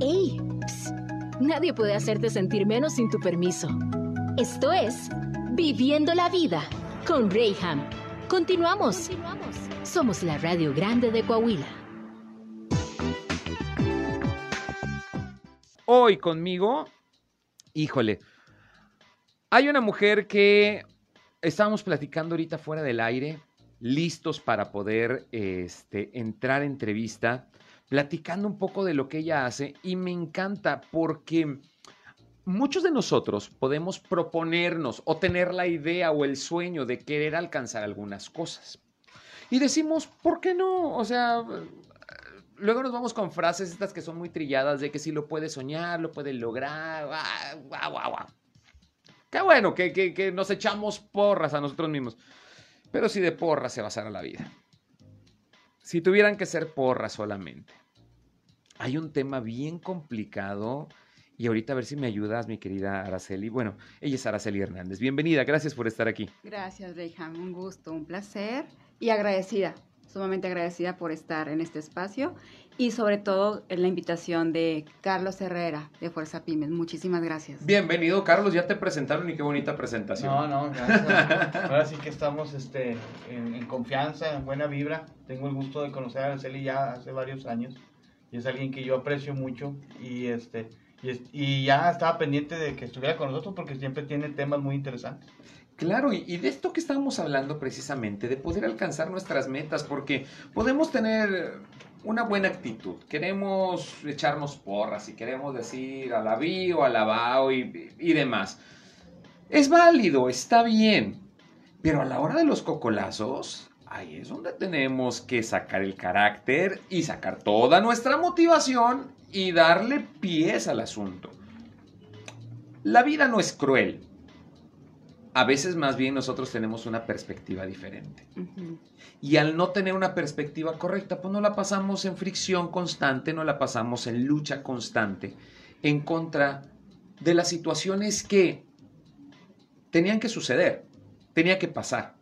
¡Ey! Psst. Nadie puede hacerte sentir menos sin tu permiso. Esto es Viviendo la Vida con Rayham. Continuamos. Somos la Radio Grande de Coahuila. Hoy conmigo, híjole, hay una mujer que estábamos platicando ahorita fuera del aire, listos para poder este, entrar a entrevista, platicando un poco de lo que ella hace y me encanta porque muchos de nosotros podemos proponernos o tener la idea o el sueño de querer alcanzar algunas cosas. Y decimos, ¿por qué no? O sea, luego nos vamos con frases estas que son muy trilladas de que si lo puedes soñar, lo puedes lograr, guau, guau, guau. Qué bueno que, que, que nos echamos porras a nosotros mismos. Pero si de porras se basara la vida. Si tuvieran que ser porras solamente. Hay un tema bien complicado y ahorita a ver si me ayudas, mi querida Araceli. Bueno, ella es Araceli Hernández. Bienvenida, gracias por estar aquí. Gracias, Reyham. Un gusto, un placer y agradecida, sumamente agradecida por estar en este espacio y sobre todo en la invitación de Carlos Herrera de Fuerza Pymes. Muchísimas gracias. Bienvenido, Carlos. Ya te presentaron y qué bonita presentación. No, no, gracias. Ahora sí que estamos este, en, en confianza, en buena vibra. Tengo el gusto de conocer a Araceli ya hace varios años y es alguien que yo aprecio mucho y este y, y ya estaba pendiente de que estuviera con nosotros porque siempre tiene temas muy interesantes. Claro, y, y de esto que estábamos hablando precisamente, de poder alcanzar nuestras metas, porque podemos tener una buena actitud, queremos echarnos porras y queremos decir alabío, alabao y, y demás. Es válido, está bien, pero a la hora de los cocolazos, ahí es donde tenemos que sacar el carácter y sacar toda nuestra motivación y darle pies al asunto. La vida no es cruel, a veces más bien nosotros tenemos una perspectiva diferente. Y al no tener una perspectiva correcta, pues no la pasamos en fricción constante, no la pasamos en lucha constante en contra de las situaciones que tenían que suceder, tenía que pasar.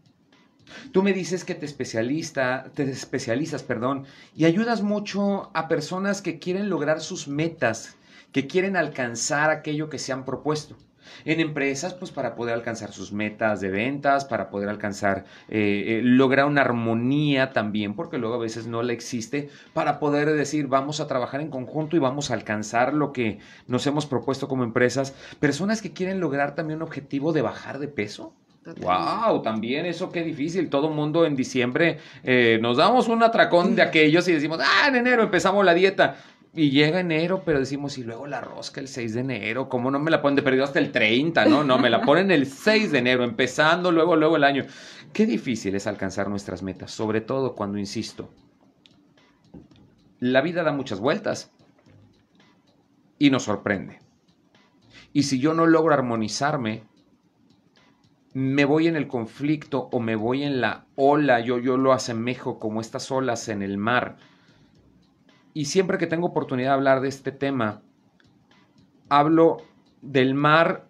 Tú me dices que te especialista, te especializas, perdón, y ayudas mucho a personas que quieren lograr sus metas, que quieren alcanzar aquello que se han propuesto. En empresas, pues para poder alcanzar sus metas de ventas, para poder alcanzar, eh, eh, lograr una armonía también, porque luego a veces no la existe, para poder decir, vamos a trabajar en conjunto y vamos a alcanzar lo que nos hemos propuesto como empresas. Personas que quieren lograr también un objetivo de bajar de peso. Totalmente. Wow, también eso qué difícil. Todo mundo en diciembre eh, nos damos un atracón de aquellos y decimos, ah, en enero empezamos la dieta. Y llega enero, pero decimos, y luego la rosca el 6 de enero, ¿cómo no me la ponen de perdido hasta el 30? No, no, me la ponen el 6 de enero, empezando luego, luego el año. Qué difícil es alcanzar nuestras metas, sobre todo cuando, insisto, la vida da muchas vueltas y nos sorprende. Y si yo no logro armonizarme, me voy en el conflicto o me voy en la ola, yo, yo lo asemejo como estas olas en el mar. Y siempre que tengo oportunidad de hablar de este tema, hablo del mar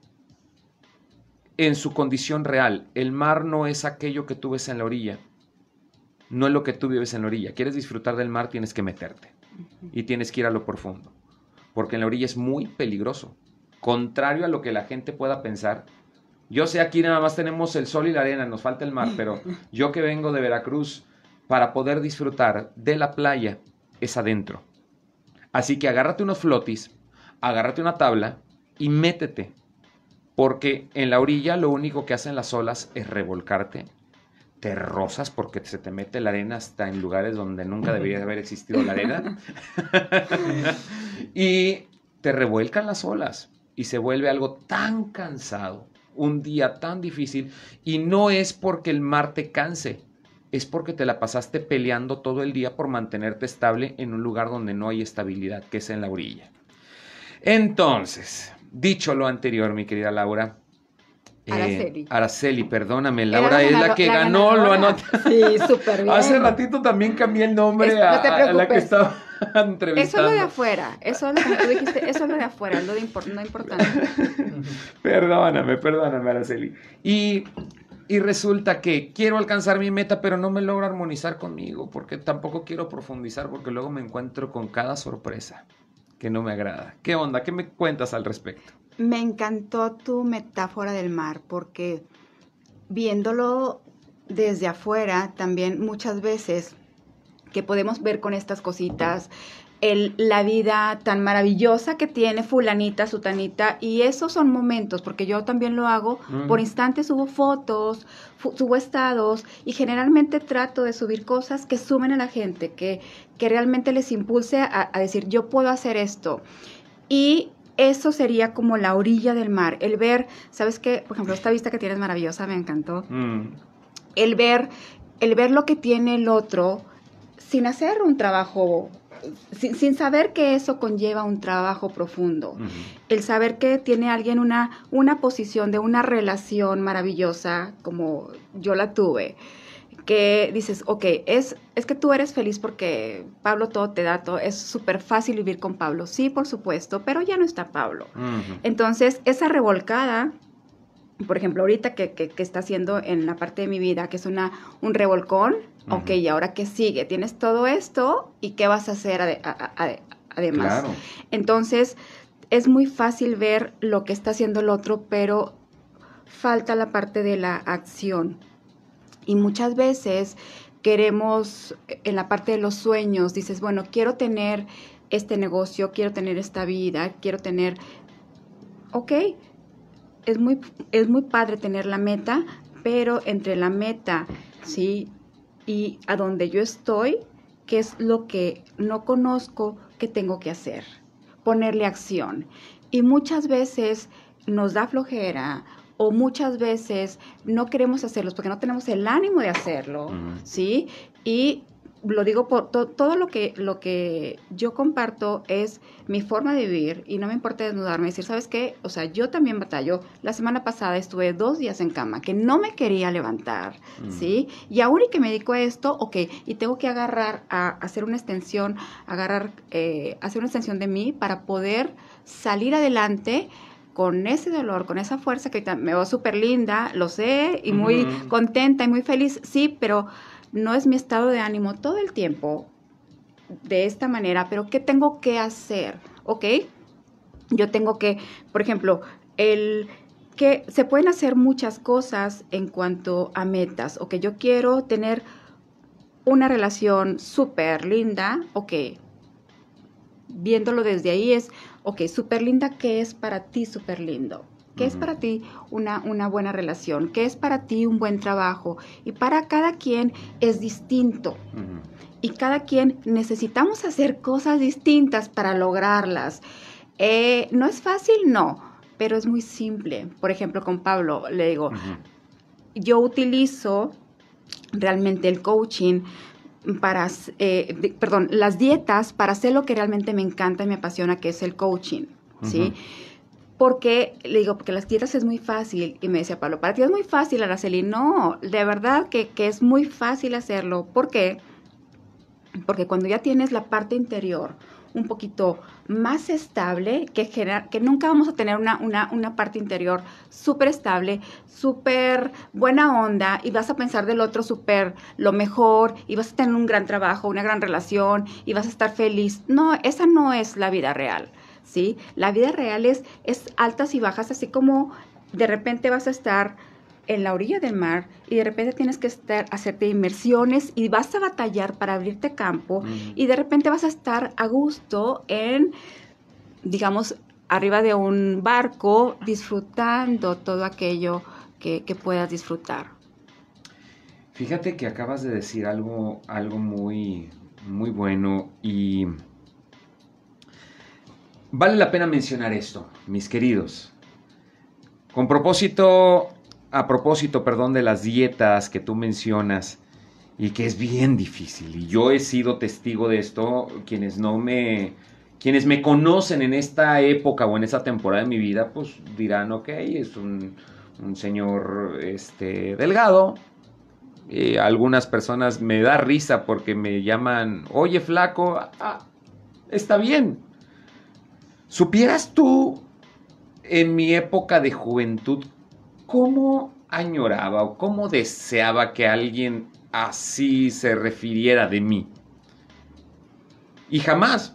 en su condición real. El mar no es aquello que tú ves en la orilla, no es lo que tú vives en la orilla. ¿Quieres disfrutar del mar? Tienes que meterte y tienes que ir a lo profundo, porque en la orilla es muy peligroso. Contrario a lo que la gente pueda pensar, yo sé aquí nada más tenemos el sol y la arena, nos falta el mar, pero yo que vengo de Veracruz, para poder disfrutar de la playa, es adentro. Así que agárrate unos flotis, agárrate una tabla y métete. Porque en la orilla lo único que hacen las olas es revolcarte. Te rozas porque se te mete la arena hasta en lugares donde nunca debería haber existido la arena. y te revuelcan las olas y se vuelve algo tan cansado, un día tan difícil. Y no es porque el mar te canse, es porque te la pasaste peleando todo el día por mantenerte estable en un lugar donde no hay estabilidad, que es en la orilla. Entonces, dicho lo anterior, mi querida Laura. eh, Araceli. Araceli, perdóname, Laura es la que ganó, lo anota. Sí, súper bien. Hace ratito también cambié el nombre Es- a, la que estaba Eso es entrevistando. lo de afuera, eso es lo que tú dijiste, eso es lo de afuera, es lo de no importante. Perdóname, perdóname, Araceli. Y, y resulta que quiero alcanzar mi meta, pero no me logro armonizar conmigo, porque tampoco quiero profundizar, porque luego me encuentro con cada sorpresa. que no me agrada. ¿Qué onda? ¿Qué me cuentas al respecto? Me encantó tu metáfora del mar porque viéndolo desde afuera también muchas veces que podemos ver con estas cositas el, la vida tan maravillosa que tiene fulanita, sutanita, y esos son momentos, porque yo también lo hago, por instantes subo fotos, subo estados, y generalmente trato de subir cosas que sumen a la gente, que, que realmente les impulse a, decir, yo puedo hacer esto. Y eso sería como la orilla del mar, el ver, ¿sabes qué? Por ejemplo, esta vista que tienes maravillosa, me encantó. Mm. El ver, el ver lo que tiene el otro sin hacer un trabajo sin, saber que eso conlleva un trabajo profundo. El saber que tiene alguien una, una posición de una relación maravillosa como yo la tuve que dices, ok, es, es que tú eres feliz porque Pablo todo te da, todo, es súper fácil vivir con Pablo. Sí, por supuesto, pero ya no está Pablo. Entonces, esa revolcada por ejemplo, ahorita que, que, está haciendo en la parte de mi vida, que es una, un revolcón, ok, ¿y ahora qué sigue? Tienes todo esto y qué vas a hacer además. Entonces, es muy fácil ver lo que está haciendo el otro, pero falta la parte de la acción. Y muchas veces queremos, en la parte de los sueños, dices, bueno, quiero tener este negocio, quiero tener esta vida, quiero tener, ok, es muy, es muy padre tener la meta, pero entre la meta, ¿sí? Y a donde yo estoy, ¿qué es lo que no conozco que tengo que hacer? Ponerle acción. Y muchas veces nos da flojera o muchas veces no queremos hacerlos porque no tenemos el ánimo de hacerlo, ¿sí? Y lo digo por todo lo que, lo que yo comparto es mi forma de vivir y no me importa desnudarme y decir, ¿sabes qué? O sea, yo también batallo. La semana pasada estuve dos días en cama que no me quería levantar, mm. ¿sí? Y aún y que me dedico a esto, ok, y tengo que agarrar a, hacer una extensión, agarrar, eh, hacer una extensión de mí para poder salir adelante con ese dolor, con esa fuerza que me veo súper linda, lo sé, y muy contenta y muy feliz, sí, pero no es mi estado de ánimo todo el tiempo de esta manera, pero ¿qué tengo que hacer? ¿Ok? Yo tengo que, por ejemplo, el que se pueden hacer muchas cosas en cuanto a metas, o que yo quiero tener una relación súper linda, ok, viéndolo desde ahí es, ok, súper linda, ¿qué es para ti súper lindo? ¿Qué es para ti una, una, buena relación? ¿Qué es para ti un buen trabajo? Y para cada quien es distinto. Y cada quien necesitamos hacer cosas distintas para lograrlas. Eh, ¿No es fácil? No, pero es muy simple. Por ejemplo, con Pablo le digo, yo utilizo realmente el coaching para, eh, perdón, las dietas para hacer lo que realmente me encanta y me apasiona, que es el coaching, ¿sí? Porque le digo, porque las dietas es muy fácil. Y me decía Pablo, para ti es muy fácil, Araceli. No, de verdad que, es muy fácil hacerlo. ¿Por qué? Porque cuando ya tienes la parte interior un poquito más estable, que, que nunca vamos a tener una, una, una parte interior súper estable, súper buena onda, y vas a pensar del otro súper lo mejor, y vas a tener un gran trabajo, una gran relación, y vas a estar feliz. No, esa no es la vida real. ¿Sí? La vida real es, es altas y bajas, así como de repente vas a estar en la orilla del mar y de repente tienes que estar, hacerte inmersiones y vas a batallar para abrirte campo y de repente vas a estar a gusto en, digamos, arriba de un barco disfrutando todo aquello que, que puedas disfrutar. Fíjate que acabas de decir algo, algo muy, muy bueno y Vale la pena mencionar esto, mis queridos. Con propósito, a propósito, perdón, de las dietas que tú mencionas y que es bien difícil. Y yo he sido testigo de esto, quienes no me, quienes me conocen en esta época o en esta temporada de mi vida, pues dirán, ok, es un, señor este, delgado. Algunas personas me da risa porque me llaman, oye flaco, ah, está bien, ¿Supieras tú en mi época de juventud cómo añoraba o cómo deseaba que alguien así se refiriera de mí? Y jamás.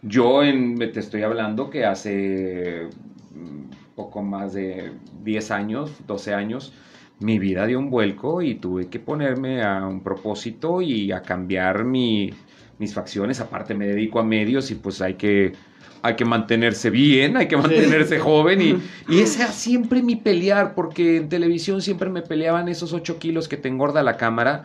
Yo en, te estoy hablando que hace mm, poco más de 10 años, 12 años, mi vida dio un vuelco y tuve que ponerme a un propósito y a cambiar mi, mis facciones. Aparte me dedico a medios y pues hay que, hay que mantenerse bien, hay que mantenerse joven. Y, y ese era siempre mi pelear, porque en televisión siempre me peleaban esos 8 kilos que te engorda la cámara.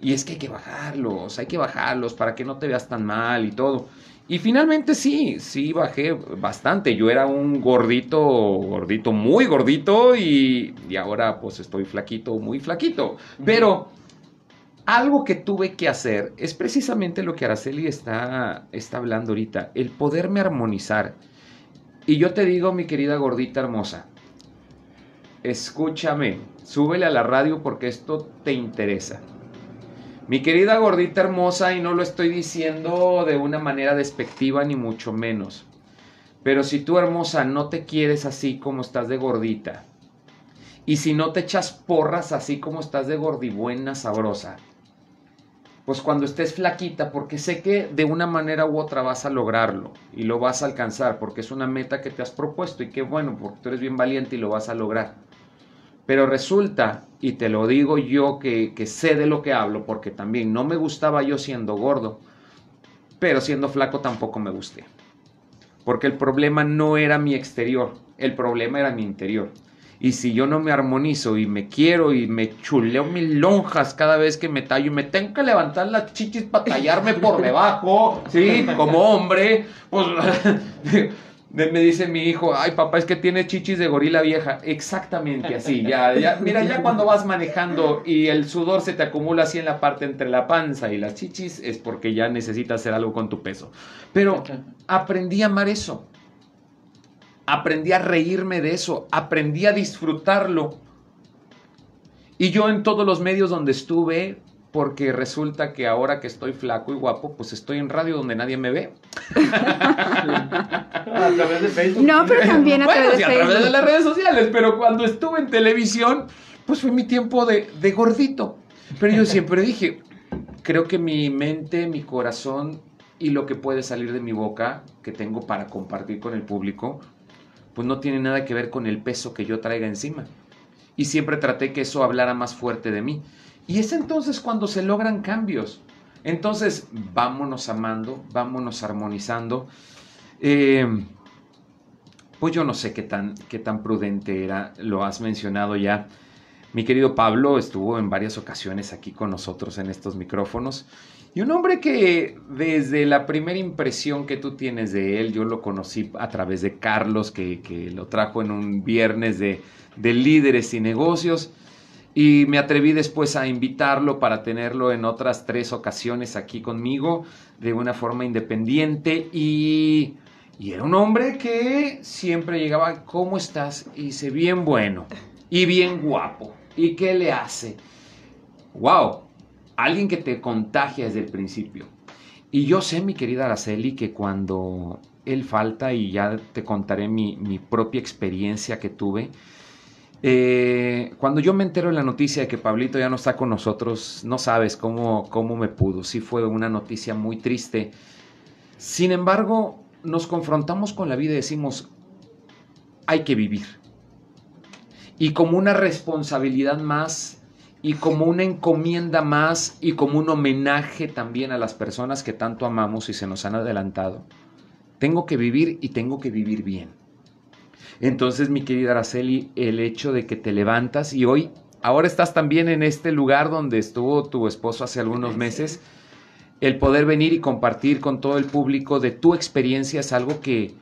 Y es que hay que bajarlos, hay que bajarlos para que no te veas tan mal y todo. Y finalmente sí, sí bajé bastante. Yo era un gordito, gordito, muy gordito y, y ahora pues estoy flaquito, muy flaquito. Pero algo que tuve que hacer es precisamente lo que Araceli está, está hablando ahorita, el poderme armonizar. Y yo te digo, mi querida gordita hermosa, escúchame, súbele a la radio porque esto te interesa. Mi querida gordita hermosa, y no lo estoy diciendo de una manera despectiva ni mucho menos, pero si tú hermosa no te quieres así como estás de gordita, y si no te echas porras así como estás de gordibuena sabrosa, pues cuando estés flaquita, porque sé que de una manera u otra vas a lograrlo y lo vas a alcanzar, porque es una meta que te has propuesto y qué bueno, porque tú eres bien valiente y lo vas a lograr. Pero resulta, y te lo digo yo que, que sé de lo que hablo, porque también no me gustaba yo siendo gordo, pero siendo flaco tampoco me gusté. Porque el problema no era mi exterior, el problema era mi interior. Y si yo no me armonizo y me quiero y me chuleo mis lonjas cada vez que me tallo y me tengo que levantar las chichis para tallarme por debajo, ¿sí? Como hombre, pues me dice mi hijo, ay papá, es que tiene chichis de gorila vieja. Exactamente así, ya, ya, mira, ya cuando vas manejando y el sudor se te acumula así en la parte entre la panza y las chichis, es porque ya necesitas hacer algo con tu peso. Pero aprendí a amar eso aprendí a reírme de eso, aprendí a disfrutarlo. Y yo en todos los medios donde estuve, porque resulta que ahora que estoy flaco y guapo, pues estoy en radio donde nadie me ve. a través de Facebook. No, pero también a través Bueno, sí, de a través de las redes sociales, pero cuando estuve en televisión, pues fue mi tiempo de, de gordito. Pero yo siempre dije, creo que mi mente, mi corazón y lo que puede salir de mi boca, que tengo para compartir con el público, pues no tiene nada que ver con el peso que yo traiga encima. Y siempre traté que eso hablara más fuerte de mí. Y es entonces cuando se logran cambios. Entonces, vámonos amando, vámonos armonizando. Eh, pues yo no sé qué tan, qué tan prudente era, lo has mencionado ya. Mi querido Pablo estuvo en varias ocasiones aquí con nosotros en estos micrófonos. Y un hombre que desde la primera impresión que tú tienes de él, yo lo conocí a través de Carlos, que, que lo trajo en un viernes de, de líderes y negocios. Y me atreví después a invitarlo para tenerlo en otras tres ocasiones aquí conmigo, de una forma independiente. Y, y era un hombre que siempre llegaba, ¿cómo estás? Y dice, bien bueno y bien guapo. ¿Y qué le hace? ¡Wow! Alguien que te contagia desde el principio. Y yo sé, mi querida Araceli, que cuando él falta, y ya te contaré mi, mi propia experiencia que tuve, eh, cuando yo me entero de la noticia de que Pablito ya no está con nosotros, no sabes cómo, cómo me pudo. Sí fue una noticia muy triste. Sin embargo, nos confrontamos con la vida y decimos, hay que vivir. Y como una responsabilidad más, y como una encomienda más, y como un homenaje también a las personas que tanto amamos y se nos han adelantado. Tengo que vivir y tengo que vivir bien. Entonces, mi querida Araceli, el hecho de que te levantas y hoy, ahora estás también en este lugar donde estuvo tu esposo hace algunos meses, el poder venir y compartir con todo el público de tu experiencia es algo que,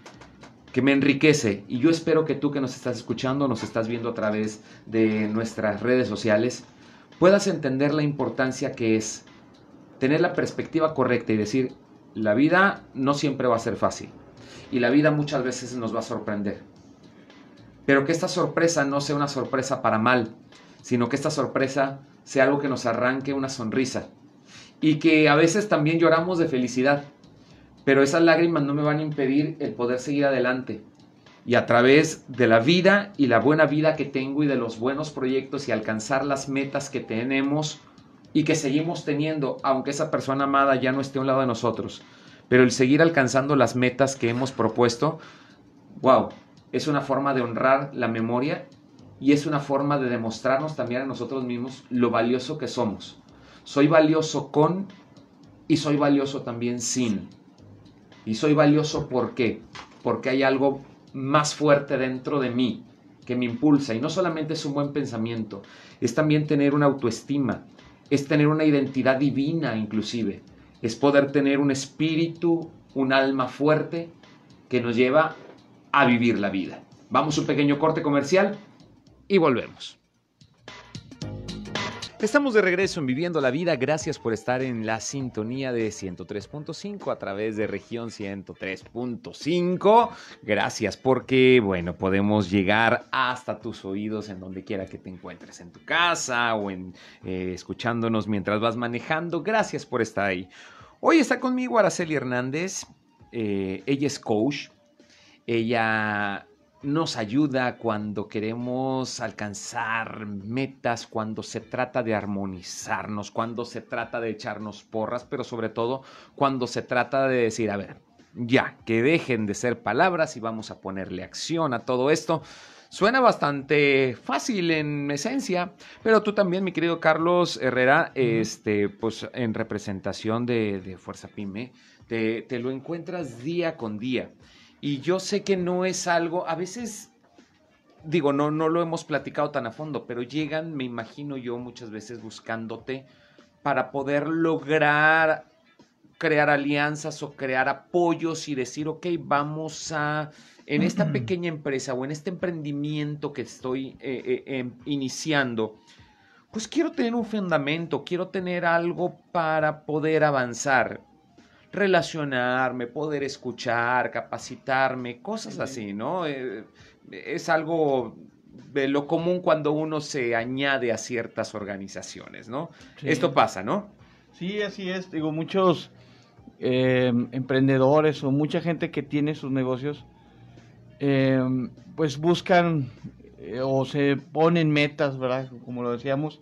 que me enriquece. Y yo espero que tú que nos estás escuchando, nos estás viendo a través de nuestras redes sociales, puedas entender la importancia que es tener la perspectiva correcta y decir, la vida no siempre va a ser fácil. Y la vida muchas veces nos va a sorprender. Pero que esta sorpresa no sea una sorpresa para mal, sino que esta sorpresa sea algo que nos arranque una sonrisa. Y que a veces también lloramos de felicidad, pero esas lágrimas no me van a impedir el poder seguir adelante. Y a través de la vida y la buena vida que tengo y de los buenos proyectos y alcanzar las metas que tenemos y que seguimos teniendo, aunque esa persona amada ya no esté a un lado de nosotros. pero el seguir alcanzando las metas que hemos propuesto, wow, es una forma de honrar la memoria y es una forma de demostrarnos también a nosotros mismos lo valioso que somos. Soy valioso con y soy valioso también sin. Y soy valioso ¿por qué? Porque hay algo más fuerte dentro de mí que me impulsa. Y no solamente es un buen pensamiento, es también tener una autoestima, es tener una identidad divina inclusive, es poder tener un espíritu, un alma fuerte que nos lleva a vivir la vida. Vamos a un pequeño corte comercial y volvemos. Estamos de regreso en Viviendo la Vida. Gracias por estar en la sintonía de 103.5 a través de región 103.5. Gracias porque, bueno, podemos llegar hasta tus oídos en donde quiera que te encuentres, en tu casa o en eh, escuchándonos mientras vas manejando. Gracias por estar ahí. Hoy está conmigo Araceli Hernández. Eh, ella es coach. Ella nos ayuda cuando queremos alcanzar metas, cuando se trata de armonizarnos, cuando se trata de echarnos porras, pero sobre todo cuando se trata de decir, a ver, ya, que dejen de ser palabras y vamos a ponerle acción a todo esto. Suena bastante fácil en esencia, pero tú también, mi querido Carlos Herrera, este, pues en representación de, Fuerza Pyme, te, te lo encuentras día con día. Y yo sé que no es algo, a veces, digo, no, no lo hemos platicado tan a fondo, pero llegan, me imagino yo, muchas veces buscándote para poder lograr crear alianzas o crear apoyos y decir, ok, vamos a, en esta pequeña empresa o en este emprendimiento que estoy eh, eh, em, iniciando, pues quiero tener un fundamento, quiero tener algo para poder avanzar relacionarme, poder escuchar, capacitarme, cosas así, ¿no? Eh, es algo de lo común cuando uno se añade a ciertas organizaciones, ¿no? Esto pasa, ¿no? Sí, así es. Digo, muchos em, emprendedores o mucha gente que tiene sus negocios, em, pues buscan eh, o se ponen metas, ¿verdad? Como lo decíamos,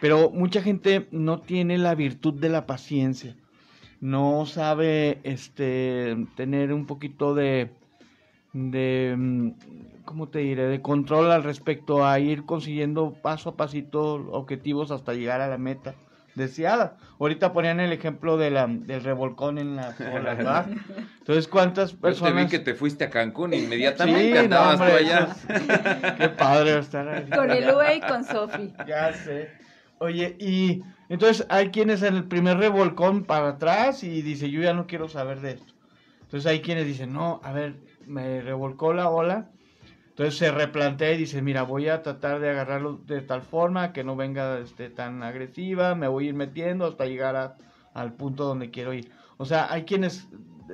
pero mucha gente no tiene la virtud de la paciencia no sabe este tener un poquito de de mm, cómo te diré de control al respecto a ir consiguiendo paso a pasito objetivos hasta llegar a la meta deseada. Ahorita ponían el ejemplo de la, del revolcón en la ¿verdad? Entonces, ¿cuántas personas? Yo te vi que te fuiste a Cancún inmediatamente, andabas allá. Qué padre estar ahí. Con el UE y con Sofi. Ya sé. Oye, y entonces hay quienes en el primer revolcón para atrás y dice, yo ya no quiero saber de esto. Entonces hay quienes dicen, no, a ver, me revolcó la ola. Entonces se replantea y dice, mira, voy a tratar de agarrarlo de tal forma que no venga este, tan agresiva, me voy a ir metiendo hasta llegar al punto donde quiero ir. O sea, hay quienes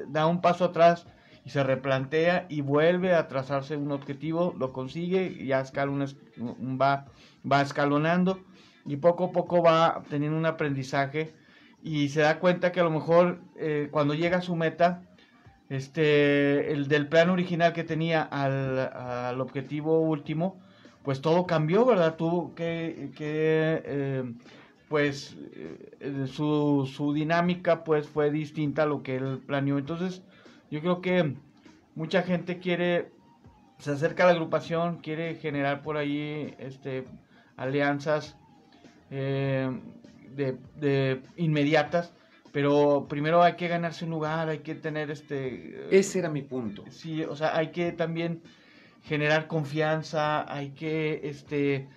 da un paso atrás y se replantea y vuelve a trazarse un objetivo, lo consigue ya escala va, va escalonando y poco a poco va teniendo un aprendizaje y se da cuenta que a lo mejor eh, cuando llega a su meta, este, el del plan original que tenía al, objetivo último, pues todo cambió, ¿verdad? Tuvo que, que eh, pues eh, su, su, dinámica pues fue distinta a lo que él planeó. Entonces, yo creo que mucha gente quiere, se acerca a la agrupación, quiere generar por ahí este, alianzas eh, de, inmediatas, pero primero hay que ganarse un lugar, hay que tener este... Ese era mi punto. Sí, o sea, hay que también generar confianza, hay que este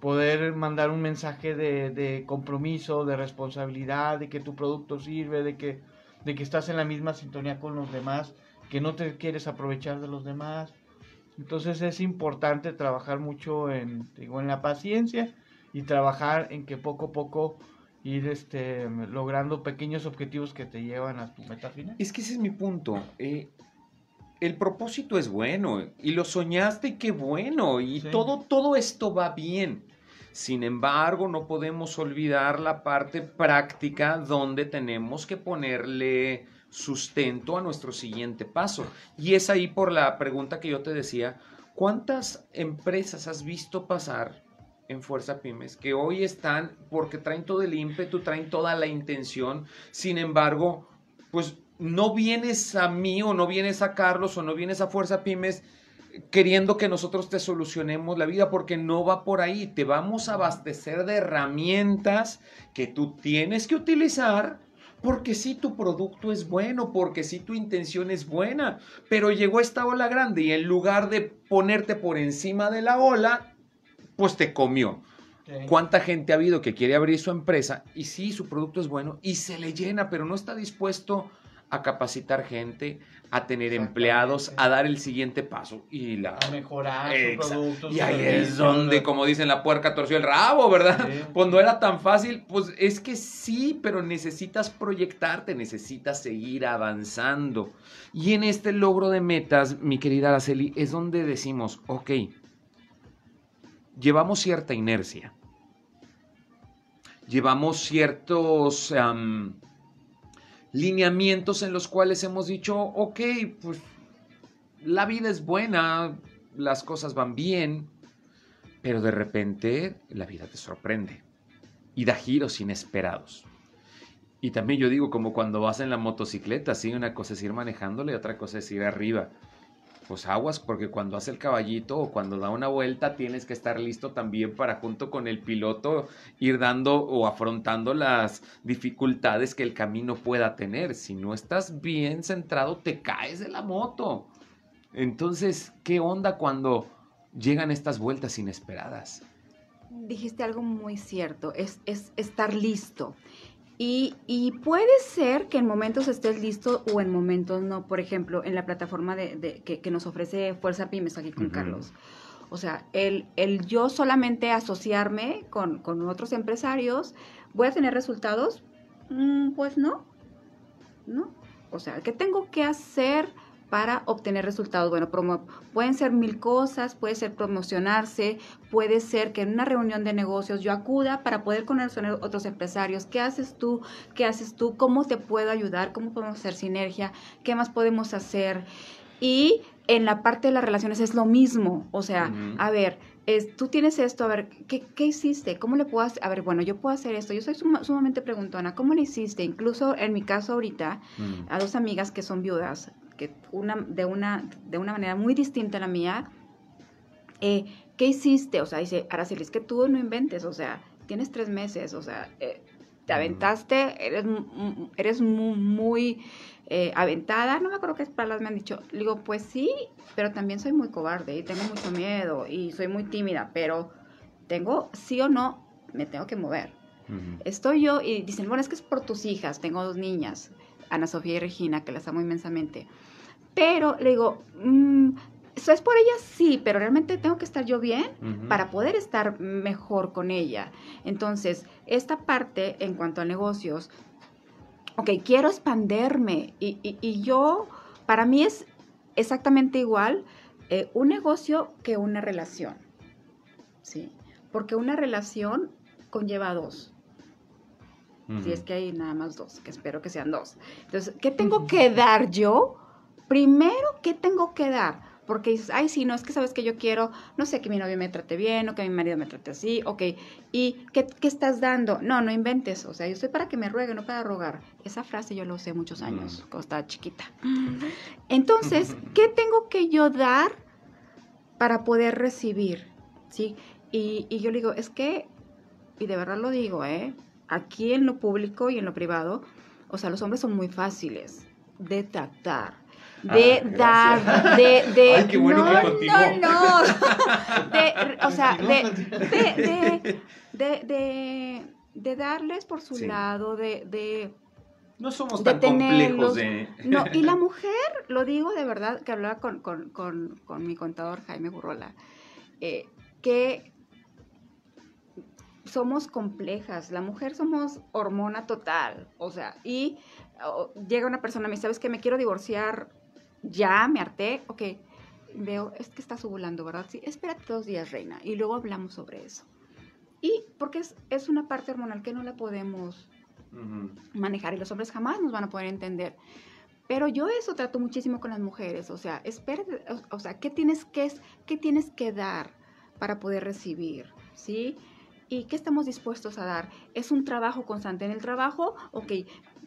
poder mandar un mensaje de, de, compromiso, de responsabilidad, de que tu producto sirve, de que, de que estás en la misma sintonía con los demás, que no te quieres aprovechar de los demás. Entonces es importante trabajar mucho en, digo, en la paciencia y trabajar en que poco a poco ir este, logrando pequeños objetivos que te llevan a tu meta final. Es que ese es mi punto. Eh, el propósito es bueno y lo soñaste y qué bueno y todo, todo esto va bien. Sin embargo, no podemos olvidar la parte práctica donde tenemos que ponerle sustento a nuestro siguiente paso. Y es ahí por la pregunta que yo te decía, ¿cuántas empresas has visto pasar en Fuerza Pymes, que hoy están porque traen todo el ímpetu, traen toda la intención, sin embargo, pues no vienes a mí o no vienes a Carlos o no vienes a Fuerza Pymes queriendo que nosotros te solucionemos la vida porque no va por ahí. Te vamos a abastecer de herramientas que tú tienes que utilizar porque si tu producto es bueno, porque si tu intención es buena, pero llegó esta ola grande y en lugar de ponerte por encima de la ola, pues te comió. ¿Cuánta gente ha habido que quiere abrir su empresa y sí, su producto es bueno y se le llena, pero no está dispuesto a capacitar gente, a tener empleados, a dar el siguiente paso y la a mejorar su producto. Y ahí es donde, como dicen, la puerca torció el rabo, ¿verdad? Cuando era tan fácil, pues es que sí, pero necesitas proyectarte, necesitas seguir avanzando. Y en este logro de metas, mi querida Araceli, es donde decimos, ok, llevamos cierta inercia, llevamos ciertos lineamientos en los cuales hemos dicho, ok, pues la vida es buena, las cosas van bien, pero de repente la vida te sorprende y da giros inesperados. Y también yo digo, como cuando vas en la motocicleta, ¿sí? una cosa es ir manejándole y otra cosa es ir arriba pues aguas, porque cuando hace el caballito o cuando da una vuelta tienes que estar listo también para junto con el piloto ir dando o afrontando las dificultades que el camino pueda tener. Si no estás bien centrado, te caes de la moto. Entonces, ¿qué onda cuando llegan estas vueltas inesperadas? Dijiste algo muy cierto, es, es estar listo. Y, puede ser que en momentos estés listo o en momentos no. Por ejemplo, en la plataforma de, que, nos ofrece Fuerza Pymes aquí con Carlos. O sea, el, el, yo solamente asociarme con, con, otros empresarios, ¿voy a tener resultados? Mm, pues no. No. O sea, ¿qué tengo que hacer? Para obtener resultados. Bueno, pueden ser mil cosas, puede ser promocionarse, puede ser que en una reunión de negocios yo acuda para poder conocer otros empresarios. ¿Qué haces tú? ¿Qué haces tú? ¿Cómo te puedo ayudar? ¿Cómo podemos hacer sinergia? ¿Qué más podemos hacer? Y en la parte de las relaciones es lo mismo. O sea, a ver, es, tú tienes esto, a ver, ¿qué, ¿qué, hiciste? ¿Cómo le puedo hacer? A ver, bueno, yo puedo hacer esto. Yo soy sumamente preguntona. ¿Cómo le hiciste? Incluso en mi caso ahorita, a dos amigas que son viudas, que una, de, una, de una manera muy distinta a la mía, eh, ¿qué hiciste? O sea, dice, Araceli, es que tú no inventes, o sea, tienes tres meses, o sea, eh, te aventaste, eres, eres muy, eh, aventada, no me acuerdo qué palabras me han dicho. Le digo, pues sí, pero también soy muy cobarde y tengo mucho miedo y soy muy tímida, pero tengo, sí o no, me tengo que mover. Estoy yo y dicen, bueno, es que es por tus hijas, tengo dos niñas, Ana Sofía y Regina, que las amo inmensamente. Pero le digo, mm, eso es por ella, sí, pero realmente tengo que estar yo bien para poder estar mejor con ella. Entonces, esta parte en cuanto a negocios, ok, quiero expanderme y, yo, para mí es exactamente igual eh, un negocio que una relación, ¿sí? Porque una relación conlleva dos. Si es que hay nada más dos, que espero que sean dos. Entonces, ¿qué tengo que dar yo? Primero, ¿qué tengo que dar? Porque dices, ay, sí, no, es que sabes que yo quiero, no sé, que mi novio me trate bien o que mi marido me trate así, ok. ¿Y qué, estás dando? No, no inventes, o sea, yo estoy para que me ruegue, no para rogar. Esa frase yo la usé muchos años, cuando estaba chiquita. Entonces, ¿qué tengo que yo dar para poder recibir? ¿Sí? Y, y yo le digo, es que, y de verdad lo digo, ¿eh? Aquí en lo público y en lo privado, o sea, los hombres son muy fáciles de tratar, de ah, dar, de, de... Ay, qué bueno no, que. No, no, de, o sea, de, de, de, darles por su lado, de, de... No somos tan complejos de... No, y la mujer, lo digo de verdad, que hablaba con, con, con, con mi contador Jaime Burrola, eh, que somos complejas, la mujer somos hormona total, o sea, y llega una persona, me sabes que me quiero divorciar, ya me harté, ok, veo, es que estás ovulando, ¿verdad? Sí, espérate dos días, reina, y luego hablamos sobre eso. Y porque es, es una parte hormonal que no la podemos manejar y los hombres jamás nos van a poder entender. Pero yo eso trato muchísimo con las mujeres, o sea, espérate, o, sea, ¿qué tienes que, ¿qué tienes que dar para poder recibir? ¿Sí? ¿Y qué estamos dispuestos a dar? Es un trabajo constante. En el trabajo, ok,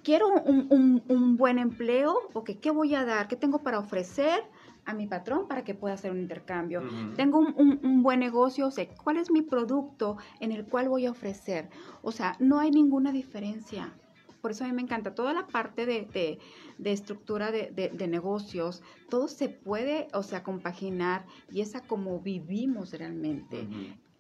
quiero un, un- un buen empleo, ok, ¿qué voy a dar? ¿Qué tengo para ofrecer a mi patrón para que pueda hacer un intercambio? Tengo un, un- un buen negocio, o sea, ¿cuál es mi producto en el cual voy a ofrecer? O sea, no hay ninguna diferencia. Por eso a mí me encanta toda la parte de, de- de estructura de, de- negocios, todo se puede, o sea, compaginar y es a como vivimos realmente.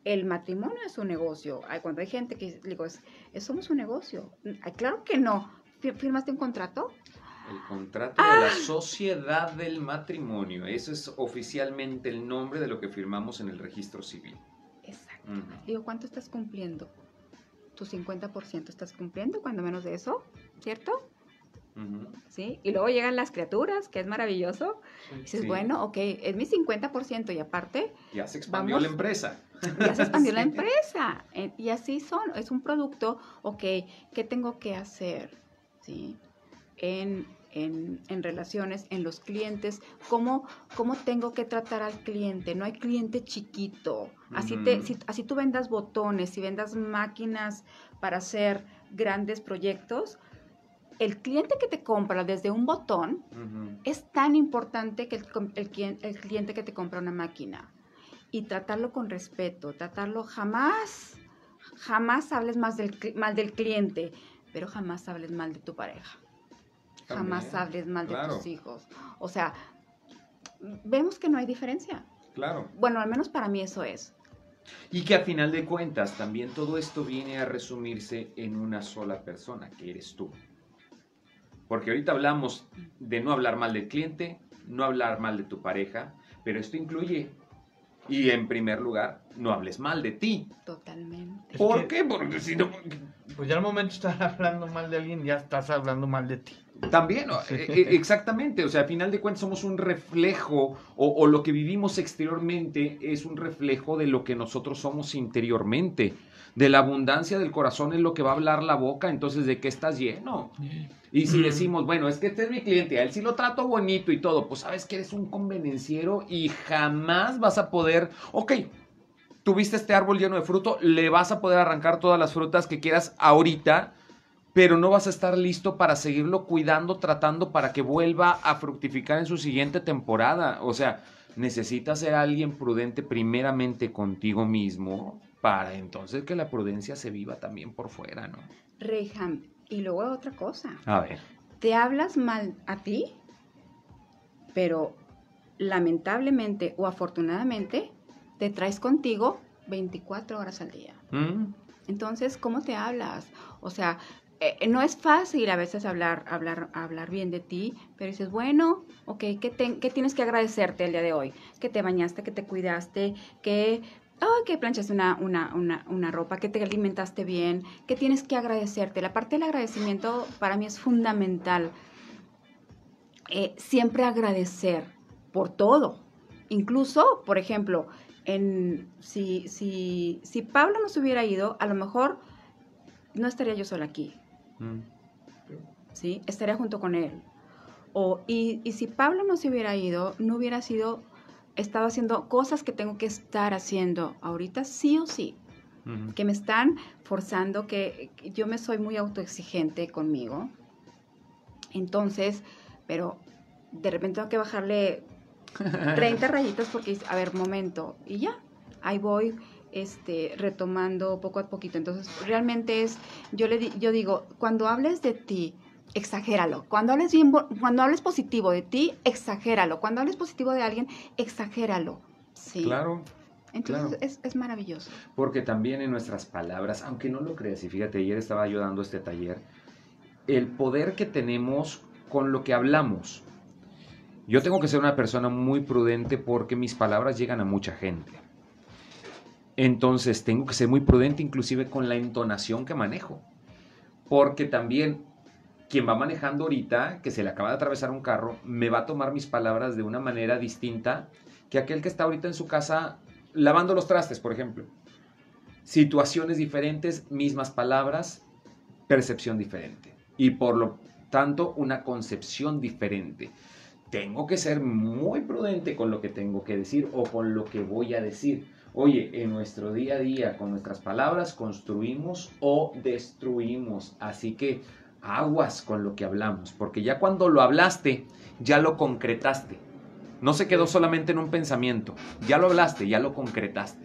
El matrimonio es un negocio. Ay, cuando hay gente que digo, es, es- somos un negocio. Ay, claro que no. Fir- ¿Firmaste un contrato? El contrato de la sociedad del matrimonio. Eso es oficialmente el nombre de lo que firmamos en el registro civil. Exacto. Digo, ¿cuánto estás cumpliendo? Tu 50% estás cumpliendo, cuando menos de eso, ¿cierto? ¿Sí? Y luego llegan las criaturas, que es maravilloso. Sí. Dices, Sí. bueno, ok, es mi 50% y aparte Ya se expandió Vamos. la empresa. ya se expandió la empresa. Eh, Y así son, es un producto, ok, ¿qué tengo que hacer? ¿Sí? En, en, en relaciones, en los clientes, ¿cómo, ¿cómo tengo que tratar al cliente? No hay cliente chiquito. Así, te, si- así tú vendas botones, si vendas máquinas para hacer grandes proyectos, el cliente que te compra desde un botón es tan importante que el, cliente que te compra una máquina. Y tratarlo con respeto, tratarlo jamás, jamás hables más del, mal del cliente, pero jamás hables mal de tu pareja. Jamás hables mal de tus hijos. O sea, vemos que no hay diferencia. Claro. Bueno, al menos para mí eso es. Y que a final de cuentas también todo esto viene a resumirse en una sola persona, que eres tú. Porque ahorita hablamos de no hablar mal del cliente, no hablar mal de tu pareja, pero esto incluye, y en primer lugar, no hables mal de ti. Totalmente. Es ¿Por que- qué? Porque si no... Pues ya al momento de estar hablando mal de alguien, ya estás hablando mal de ti. También, Sí. e- e- exactamente, o sea, a final de cuentas somos un reflejo, o, o lo que vivimos exteriormente es un reflejo de lo que nosotros somos interiormente. De la abundancia del corazón es lo que va a hablar la boca, entonces ¿de qué estás lleno? Y si decimos, bueno, es que este es mi cliente, a él sí lo trato bonito y todo, pues sabes que eres un convenenciero y jamás vas a poder, ok, tuviste este árbol lleno de fruto, le vas a poder arrancar todas las frutas que quieras ahorita, pero no vas a estar listo para seguirlo cuidando, tratando para que vuelva a fructificar en su siguiente temporada. O sea, necesitas ser alguien prudente primeramente contigo mismo para entonces que la prudencia se viva también por fuera, ¿no? Reyham, y luego otra cosa. A ver. te hablas mal a ti, pero lamentablemente o afortunadamente te traes contigo 24 horas al día. ¿Mm? Entonces, ¿cómo te hablas? O sea, eh, no es fácil a veces hablar, hablar, hablar bien de ti, pero dices, bueno, ok, ¿qué, te- qué tienes que agradecerte el día de hoy? Que te bañaste, que te cuidaste, que, oh, que planchaste una, una, una, una ropa, que te alimentaste bien, que tienes que agradecerte. La parte del agradecimiento para mí es fundamental. Eh, siempre agradecer por todo. Incluso, por ejemplo, en, si, si, si Pablo no se hubiera ido, a lo mejor no estaría yo sola aquí, ¿Mm? ¿sí? Estaría junto con él. O, y, y si Pablo no se hubiera ido, no hubiera sido, estado haciendo cosas que tengo que estar haciendo ahorita sí o sí, que me están forzando, que, yo me soy muy autoexigente conmigo. Entonces, pero de repente tengo que bajarle 30 rayitas porque, a ver, momento, y ya, ahí voy este, retomando poco a poquito. Entonces, realmente es, yo, le di- yo digo, cuando hables de ti, exagéralo. Cuando hables, bien, cuando hables positivo de ti, exagéralo. Cuando hables positivo de alguien, exagéralo. Sí. Claro. Entonces, claro. es, es maravilloso. Porque también en nuestras palabras, aunque no lo creas, y fíjate, ayer estaba yo dando este taller, el poder que tenemos con lo que hablamos. Yo tengo que ser una persona muy prudente porque mis palabras llegan a mucha gente. Entonces tengo que ser muy prudente inclusive con la entonación que manejo. Porque también quien va manejando ahorita, que se le acaba de atravesar un carro, me va a tomar mis palabras de una manera distinta que aquel que está ahorita en su casa lavando los trastes, por ejemplo. Situaciones diferentes, mismas palabras, percepción diferente. Y por lo tanto, una concepción diferente. Tengo que ser muy prudente con lo que tengo que decir o con lo que voy a decir. Oye, en nuestro día a día, con nuestras palabras, construimos o destruimos. Así que aguas con lo que hablamos, porque ya cuando lo hablaste, ya lo concretaste. No se quedó solamente en un pensamiento, ya lo hablaste, ya lo concretaste.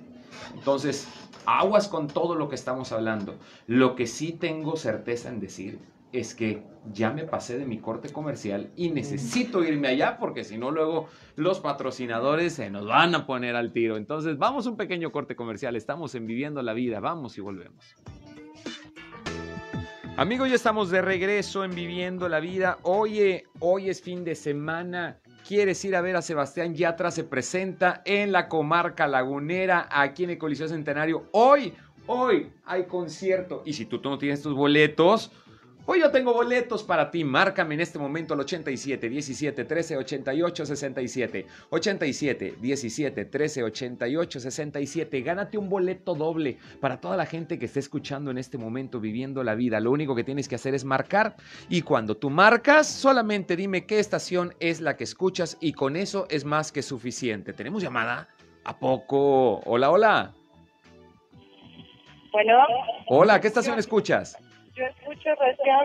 Entonces, aguas con todo lo que estamos hablando. Lo que sí tengo certeza en decir es que ya me pasé de mi corte comercial y necesito irme allá porque si no luego los patrocinadores se nos van a poner al tiro. Entonces vamos a un pequeño corte comercial, estamos en Viviendo la Vida, vamos y volvemos. Amigos, ya estamos de regreso en Viviendo la Vida. Oye, hoy es fin de semana. ¿Quieres ir a ver a Sebastián Yatra? Se presenta en la comarca lagunera, aquí en el Coliseo Centenario. Hoy, hoy hay concierto. Y si tú, no tienes tus boletos, Hoy yo tengo boletos para ti. Márcame en este momento al 87 17 13 88 67. 87 17 13 88 67. Gánate un boleto doble para toda la gente que esté escuchando en este momento viviendo la vida. Lo único que tienes que hacer es marcar y cuando tú marcas, solamente dime qué estación es la que escuchas y con eso es más que suficiente. ¿Tenemos llamada? ¿A poco? Hola, hola. Bueno. Hola, ¿qué estación escuchas? Yo escucho región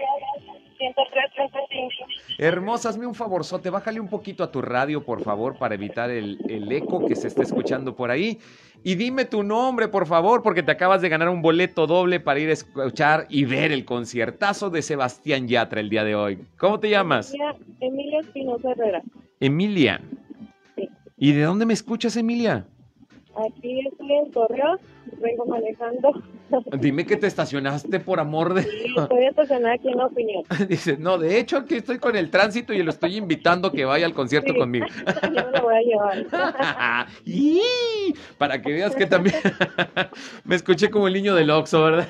103.5. Hermosa, hazme un favorzote, bájale un poquito a tu radio, por favor, para evitar el, el eco que se está escuchando por ahí. Y dime tu nombre, por favor, porque te acabas de ganar un boleto doble para ir a escuchar y ver el conciertazo de Sebastián Yatra el día de hoy. ¿Cómo te llamas? Emilia, Emilia Espinosa Herrera. Emilia. Sí. ¿Y de dónde me escuchas, Emilia? Aquí estoy en Torreón, vengo manejando. Dime que te estacionaste por amor de Y estoy estacionada aquí en la opinión. Dice, no, de hecho aquí estoy con el tránsito y lo estoy invitando a que vaya al concierto Sí. conmigo. Yo me lo voy a llevar. ¡Y! Para que veas que también me escuché como el niño del Oxxo, ¿verdad?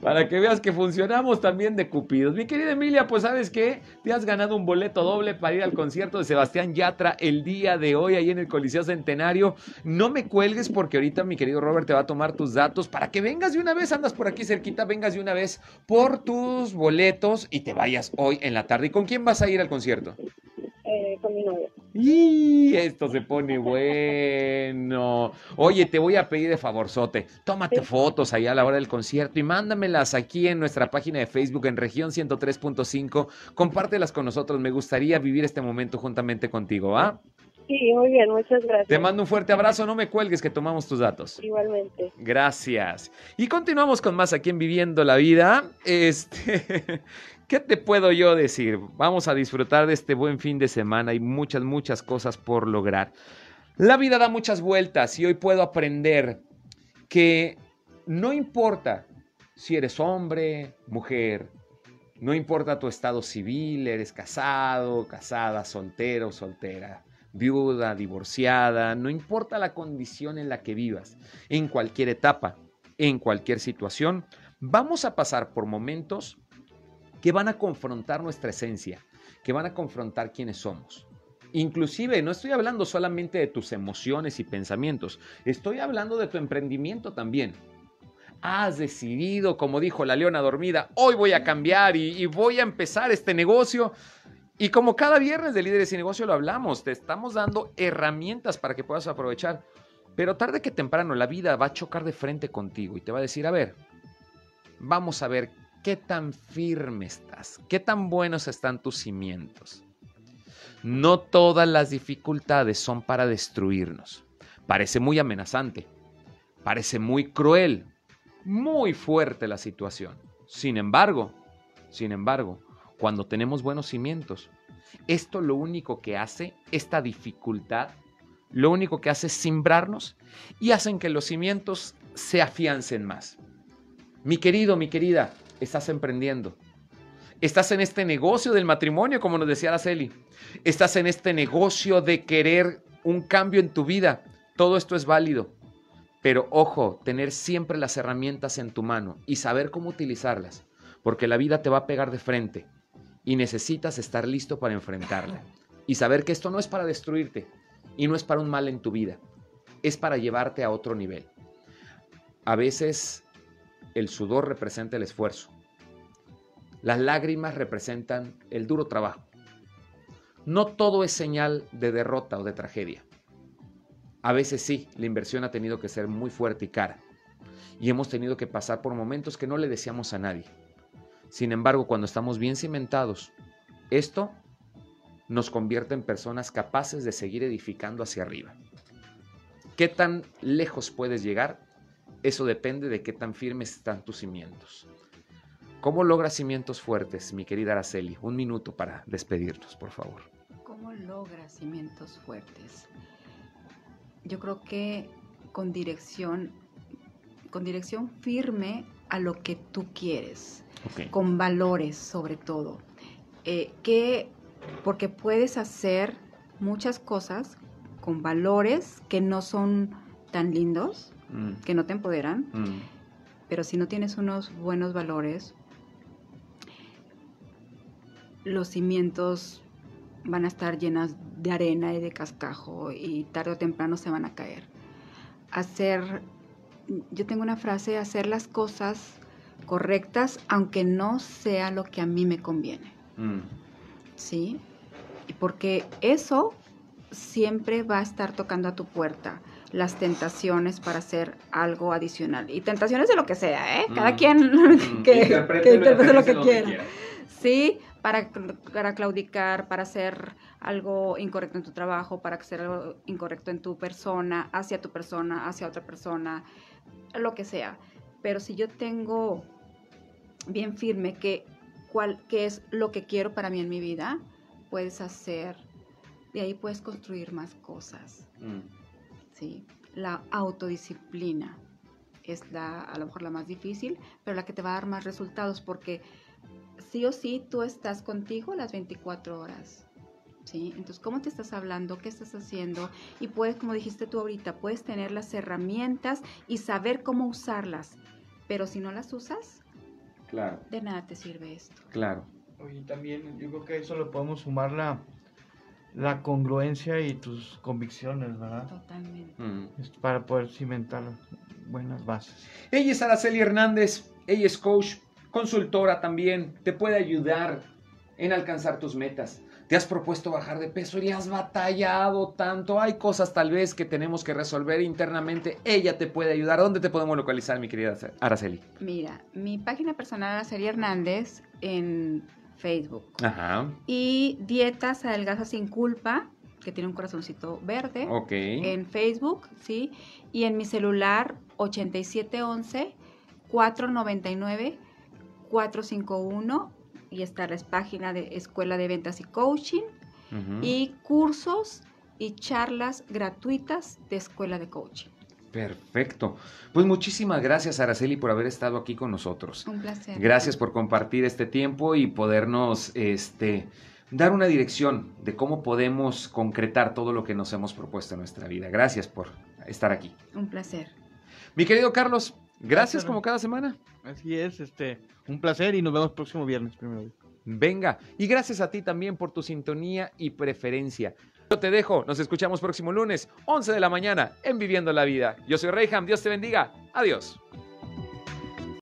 Para que veas que funcionamos también de cupidos. Mi querida Emilia, pues sabes qué, te has ganado un boleto doble para ir al concierto de Sebastián Yatra el día de hoy ahí en el Coliseo Centenario. No me cuelgues porque ahorita mi querido Robert te va a tomar tus datos para que vengas de una vez, andas por aquí cerquita, vengas de una vez por tus boletos y te vayas hoy en la tarde. ¿Y con quién vas a ir al concierto? Eh, con mi novio. Y esto se pone bueno. Oye, te voy a pedir de favorzote. Tómate Sí. fotos ahí a la hora del concierto y mándamelas aquí en nuestra página de Facebook en región 103.5. Compártelas con nosotros. Me gustaría vivir este momento juntamente contigo, ¿ah? Sí, muy bien, muchas gracias. Te mando un fuerte abrazo. No me cuelgues que tomamos tus datos. Igualmente. Gracias. Y continuamos con más aquí en Viviendo la Vida. Este, ¿qué te puedo yo decir? Vamos a disfrutar de este buen fin de semana. Hay muchas, muchas cosas por lograr. La vida da muchas vueltas y hoy puedo aprender que no importa si eres hombre, mujer, no importa tu estado civil, eres casado, casada, soltero, soltera, viuda, divorciada, no importa la condición en la que vivas, en cualquier etapa, en cualquier situación, vamos a pasar por momentos que van a confrontar nuestra esencia, que van a confrontar quiénes somos. Inclusive, no estoy hablando solamente de tus emociones y pensamientos, estoy hablando de tu emprendimiento también. Has decidido, como dijo la leona dormida, hoy voy a cambiar y, y voy a empezar este negocio. Y como cada viernes de Líderes y Negocio lo hablamos, te estamos dando herramientas para que puedas aprovechar. Pero tarde que temprano la vida va a chocar de frente contigo y te va a decir, a ver, vamos a ver qué tan firme estás, qué tan buenos están tus cimientos. No todas las dificultades son para destruirnos. Parece muy amenazante, parece muy cruel, muy fuerte la situación. Sin embargo, sin embargo, cuando tenemos buenos cimientos, esto lo único que hace, esta dificultad, lo único que hace es simbrarnos y hacen que los cimientos se afiancen más. Mi querido, mi querida, estás emprendiendo. Estás en este negocio del matrimonio, como nos decía Araceli. Estás en este negocio de querer un cambio en tu vida. Todo esto es válido. Pero ojo, tener siempre las herramientas en tu mano y saber cómo utilizarlas. Porque la vida te va a pegar de frente y necesitas estar listo para enfrentarla. Y saber que esto no es para destruirte y no es para un mal en tu vida. Es para llevarte a otro nivel. A veces el sudor representa el esfuerzo. Las lágrimas representan el duro trabajo. No todo es señal de derrota o de tragedia. A veces sí, la inversión ha tenido que ser muy fuerte y cara. Y hemos tenido que pasar por momentos que no le deseamos a nadie. Sin embargo, cuando estamos bien cimentados, esto nos convierte en personas capaces de seguir edificando hacia arriba. ¿Qué tan lejos puedes llegar? Eso depende de qué tan firmes están tus cimientos. ¿Cómo logras cimientos fuertes, mi querida Araceli? Un minuto para despedirnos, por favor. ¿Cómo logras cimientos fuertes? Yo creo que con dirección, con dirección firme a lo que tú quieres, con valores sobre todo. Eh, que, porque puedes hacer muchas cosas con valores que no son tan lindos, Mm, que no te empoderan, mm, pero si no tienes unos buenos valores, los cimientos van a estar llenas de arena y de cascajo y tarde o temprano se van a caer. Hacer, yo tengo una frase, hacer las cosas correctas aunque no sea lo que a mí me conviene, mm. ¿sí? Y porque eso siempre va a estar tocando a tu puerta las tentaciones para hacer algo adicional. Y tentaciones de lo que sea, ¿eh? Cada Mm. quien Mm, que, que interprete lo que interprételo quiera. Sí, para, para claudicar, para hacer algo incorrecto en tu trabajo, para hacer algo incorrecto en tu persona, hacia tu persona, hacia otra persona, lo que sea. Pero si yo tengo bien firme que cuál qué es lo que quiero para mí en mi vida, puedes hacer, de ahí puedes construir más cosas. Mm. ¿sí? La autodisciplina es la, a lo mejor la más difícil, pero la que te va a dar más resultados porque sí o sí tú estás contigo las 24 horas. ¿Sí? Entonces, ¿cómo te estás hablando? ¿Qué estás haciendo? Y puedes, como dijiste tú ahorita, puedes tener las herramientas y saber cómo usarlas. Pero si no las usas, Claro, de nada te sirve esto. claro. Oye, también yo creo que eso le podemos sumar la, la congruencia y tus convicciones, ¿verdad? Totalmente. Mm. Para poder cimentar buenas bases. Ella es Araceli Hernández, ella es coach, consultora también, te puede ayudar en alcanzar tus metas. Te has propuesto bajar de peso y has batallado tanto. Hay cosas tal vez que tenemos que resolver internamente. Ella te puede ayudar. ¿Dónde te podemos localizar, mi querida Araceli? Mira, mi página personal Araceli Hernández en Facebook. Ajá. Y Dietas Adelgaza Sin Culpa, que tiene un corazoncito verde, Ok. en Facebook, ¿sí? Y en mi celular 8711-499-451. Y está la página de Escuela de Ventas y Coaching. Y cursos y charlas gratuitas de Escuela de Coaching. Perfecto. Pues muchísimas gracias, Araceli, por haber estado aquí con nosotros. Un placer. Gracias por compartir este tiempo y podernos este, dar una dirección de cómo podemos concretar todo lo que nos hemos propuesto en nuestra vida. Gracias por estar aquí. Un placer. Mi querido Carlos, Gracias. como cada semana. Así es, este, un placer y nos vemos próximo viernes primero. Venga, y gracias a ti también por tu sintonía y preferencia. Yo te dejo, nos escuchamos próximo lunes, 11 de la mañana, en Viviendo la Vida. Yo soy Reyham, Dios te bendiga. Adiós.